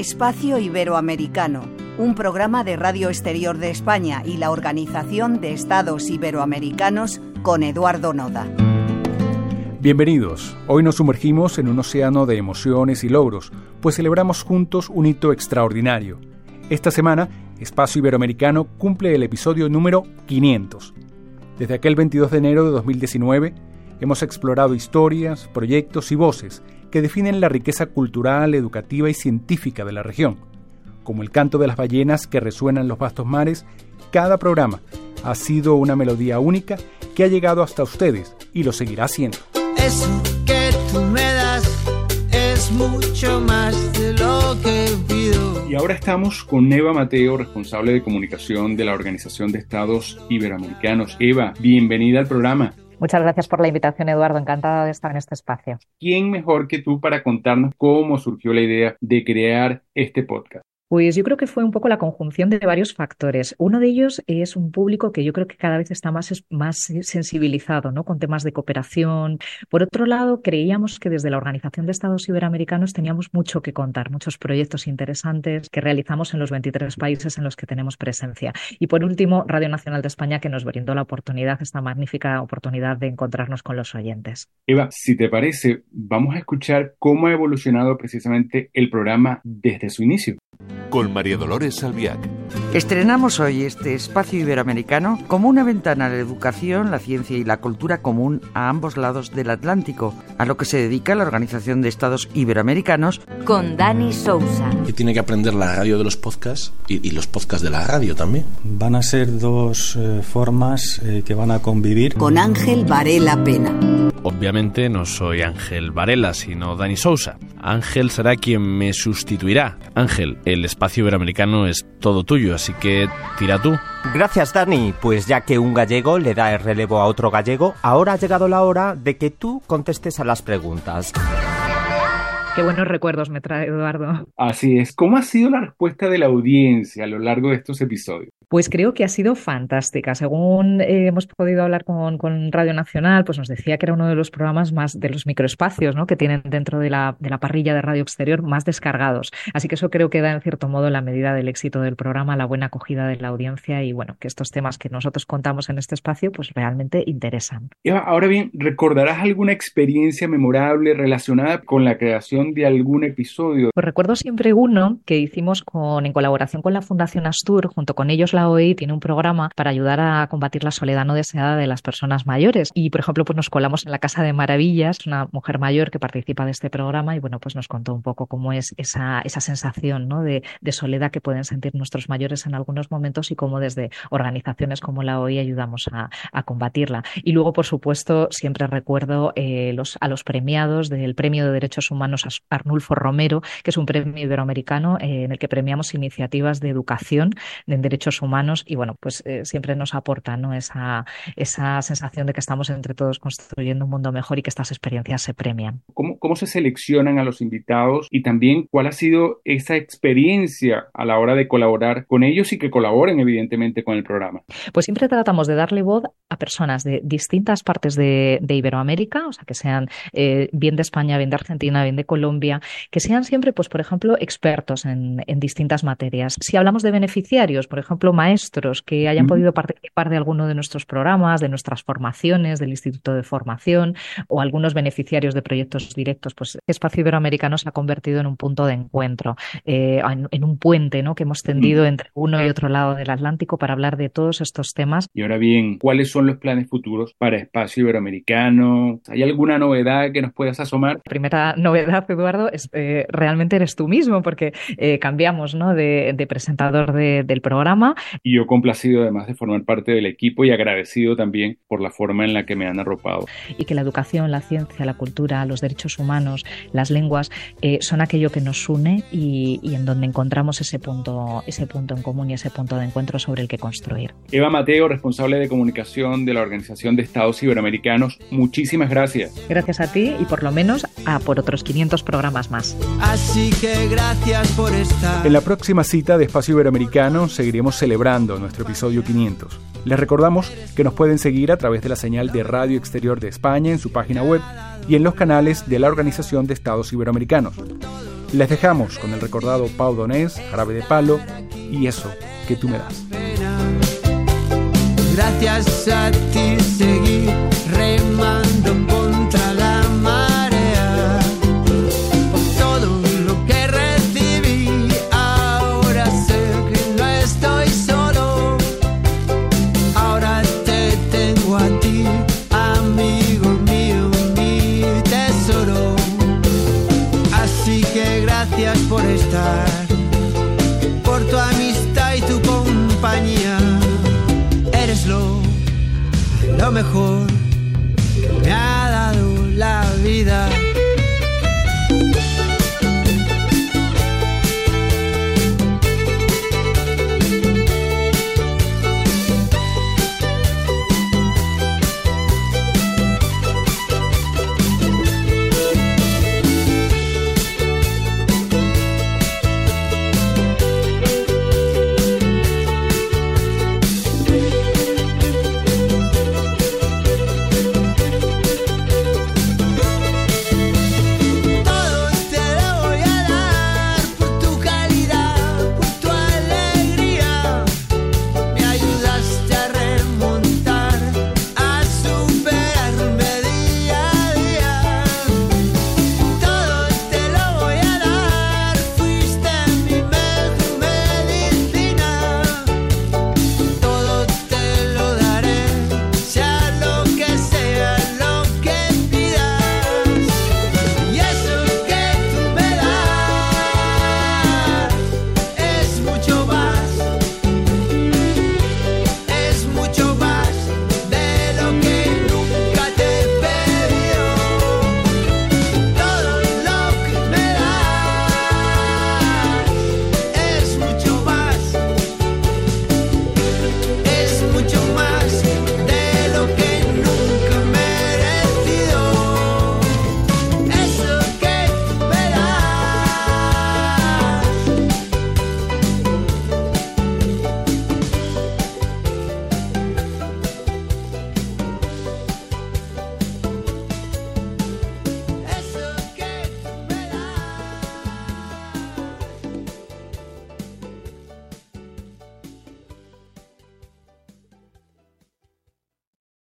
Espacio Iberoamericano, un programa de Radio Exterior de España y la Organización de Estados Iberoamericanos con Eduardo Noda. Bienvenidos. Hoy nos sumergimos en un océano de emociones y logros, pues celebramos juntos un hito extraordinario. Esta semana, Espacio Iberoamericano cumple el episodio número 500. Desde aquel 22 de enero de 2019, hemos explorado historias, proyectos y voces que definen la riqueza cultural, educativa y científica de la región. Como el canto de las ballenas que resuenan en los vastos mares, cada programa ha sido una melodía única que ha llegado hasta ustedes y lo seguirá haciendo. Eso que tú me das es mucho más de lo que pido. Y ahora estamos con Eva Mateo, responsable de comunicación de la Organización de Estados Iberoamericanos. Eva, bienvenida al programa. Muchas gracias por la invitación, Eduardo. Encantada de estar en este espacio. ¿Quién mejor que tú para contarnos cómo surgió la idea de crear este podcast? Pues yo creo que fue un poco la conjunción de varios factores. Uno de ellos es un público que yo creo que cada vez está más, más sensibilizado ¿no? con temas de cooperación. Por otro lado, creíamos que desde la Organización de Estados Iberoamericanos teníamos mucho que contar, muchos proyectos interesantes que realizamos en los 23 países en los que tenemos presencia. Y por último, Radio Nacional de España, que nos brindó la oportunidad, esta magnífica oportunidad de encontrarnos con los oyentes. Eva, si te parece, vamos a escuchar cómo ha evolucionado precisamente el programa desde su inicio con María Dolores Salviac. Estrenamos hoy este espacio iberoamericano como una ventana a la educación, la ciencia y la cultura común a ambos lados del Atlántico, a lo que se dedica la Organización de Estados Iberoamericanos. Con Dani Sousa. Que tiene que aprender la radio de los podcasts y, los podcasts de la radio también. Van a ser dos eh, formas eh, que van a convivir. Con Ángel Varela Pena. Obviamente no soy Ángel Varela, sino Dani Sousa. Ángel será quien me sustituirá. Ángel, el espacio iberoamericano es todo tuyo, así que tira tú. Gracias, Dani. Pues ya que un gallego le da el relevo a otro gallego, ahora ha llegado la hora de que tú contestes a las preguntas. Qué buenos recuerdos me trae Eduardo. Así es. ¿Cómo ha sido la respuesta de la audiencia a lo largo de estos episodios? Pues creo que ha sido fantástica. Según eh, hemos podido hablar con, Radio Nacional, pues nos decía que era uno de los programas más de los microespacios ¿no? que tienen dentro de la, de la parrilla de radio exterior más descargados. Así que eso creo que da en cierto modo la medida del éxito del programa, la buena acogida de la audiencia y bueno, que estos temas que nosotros contamos en este espacio pues realmente interesan. Ahora bien, ¿recordarás alguna experiencia memorable relacionada con la creación de algún episodio? Pues recuerdo siempre uno que hicimos con, en colaboración con la Fundación Astur, junto con ellos la OEI tiene un programa para ayudar a combatir la soledad no deseada de las personas mayores. Y, por ejemplo, pues nos colamos en la Casa de Maravillas, una mujer mayor que participa de este programa y, bueno, pues nos contó un poco cómo es esa, esa sensación ¿no? de, soledad que pueden sentir nuestros mayores en algunos momentos y cómo desde organizaciones como la OEI ayudamos a, combatirla. Y luego, por supuesto, siempre recuerdo eh, a los premiados del Premio de Derechos Humanos Arnulfo Romero, que es un premio iberoamericano eh, en el que premiamos iniciativas de educación en derechos humanos humanos y bueno, pues eh, siempre nos aporta ¿no? esa, esa sensación de que estamos entre todos construyendo un mundo mejor y que estas experiencias se premian. ¿Cómo, ¿Cómo se seleccionan a los invitados y también cuál ha sido esa experiencia a la hora de colaborar con ellos y que colaboren evidentemente con el programa? Pues siempre tratamos de darle voz a personas de distintas partes de, de Iberoamérica, o sea, que sean eh, bien de España, bien de Argentina, bien de Colombia, que sean siempre, pues por ejemplo, expertos en, en distintas materias. Si hablamos de beneficiarios, por ejemplo, maestros que hayan podido participar de alguno de nuestros programas, de nuestras formaciones, del Instituto de Formación o algunos beneficiarios de proyectos directos, pues Espacio Iberoamericano se ha convertido en un punto de encuentro, eh, en, un puente ¿no? que hemos tendido entre uno y otro lado del Atlántico para hablar de todos estos temas. Y ahora bien, ¿cuáles son los planes futuros para Espacio Iberoamericano? ¿Hay alguna novedad que nos puedas asomar? La primera novedad, Eduardo, es eh, realmente eres tú mismo, porque eh, cambiamos ¿no? de, presentador del programa y yo complacido además de formar parte del equipo y agradecido también por la forma en la que me han arropado. Y que la educación, la ciencia, la cultura, los derechos humanos, las lenguas eh, son aquello que nos une y, y, en donde encontramos ese punto, ese punto en común y ese punto de encuentro sobre el que construir. Eva Mateo, responsable de comunicación de la Organización de Estados Iberoamericanos, muchísimas gracias. Gracias a ti y por lo menos a por otros 500 programas más. Así que gracias por estar. En la próxima cita de Espacio Iberoamericano seguiremos celebrando nuestro episodio 500. Les recordamos que nos pueden seguir a través de la señal de Radio Exterior de España en su página web y en los canales de la Organización de Estados Iberoamericanos. Les dejamos con el recordado Pau Donés, Jarabe de Palo y eso que tú me das. Gracias a ti seguí remando gracias por estar, por tu amistad y tu compañía. Eres lo, lo mejor que me ha dado la vida.